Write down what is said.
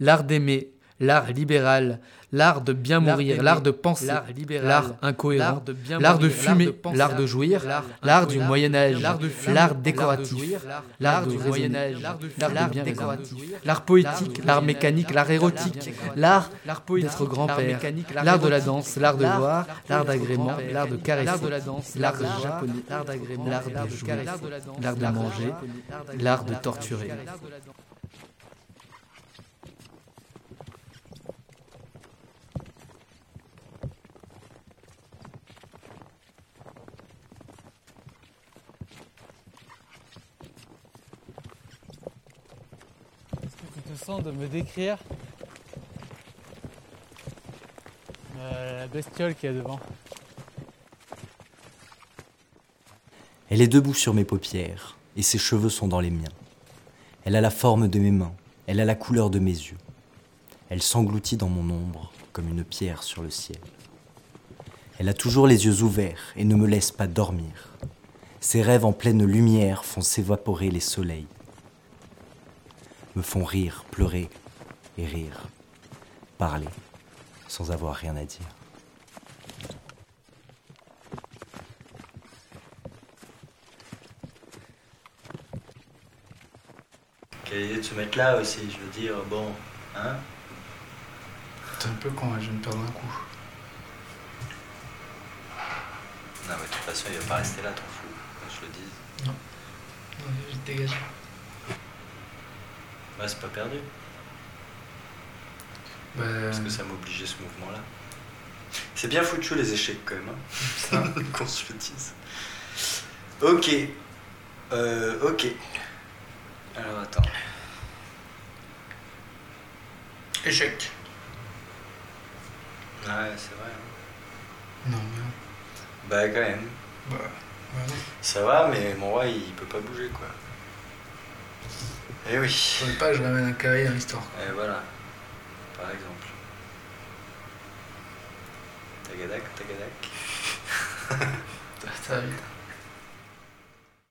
l'art d'aimer, l'art libéral, l'art de bien mourir, l'art de penser, l'art incohérent, l'art de fumer, l'art de jouir, l'art du Moyen Âge, l'art décoratif, l'art du Moyen Âge, l'art décoratif, l'art poétique, l'art mécanique, l'art érotique, l'art d'être grand-père, l'art de la danse, l'art de voir, l'art d'agrément, l'art de caresser, l'art de japonais, l'art de jouer, l'art de manger, l'art de torturer. De me décrire euh, la bestiole qui est devant. Elle est debout sur mes paupières et ses cheveux sont dans les miens. Elle a la forme de mes mains, elle a la couleur de mes yeux. Elle s'engloutit dans mon ombre comme une pierre sur le ciel. Elle a toujours les yeux ouverts et ne me laisse pas dormir. Ses rêves en pleine lumière font s'évaporer les soleils me font rire, pleurer et rire, parler sans avoir rien à dire. Quelle idée de se mettre là aussi, je veux dire, bon, hein? C'est un peu quand je viens de perdre un coup. Non mais de toute façon il va pas rester là ton fou, je le dis. Non. Non, je vais Ouais, c'est pas perdu. Bah, Parce que ça m'obligeait ce mouvement-là. C'est bien foutu les échecs quand même. Hein Qu'on se le dise. Ok. Euh, ok. Alors attends. Échec. Ouais, c'est vrai. hein. Non, mais. Bah quand même. Bah, ouais. Ça va, mais mon roi il peut pas bouger quoi. Eh oui. Faudrait pas que je ramène un carré dans l'histoire. Et voilà. Par exemple. Tagadak, tagadak. Ça va vite.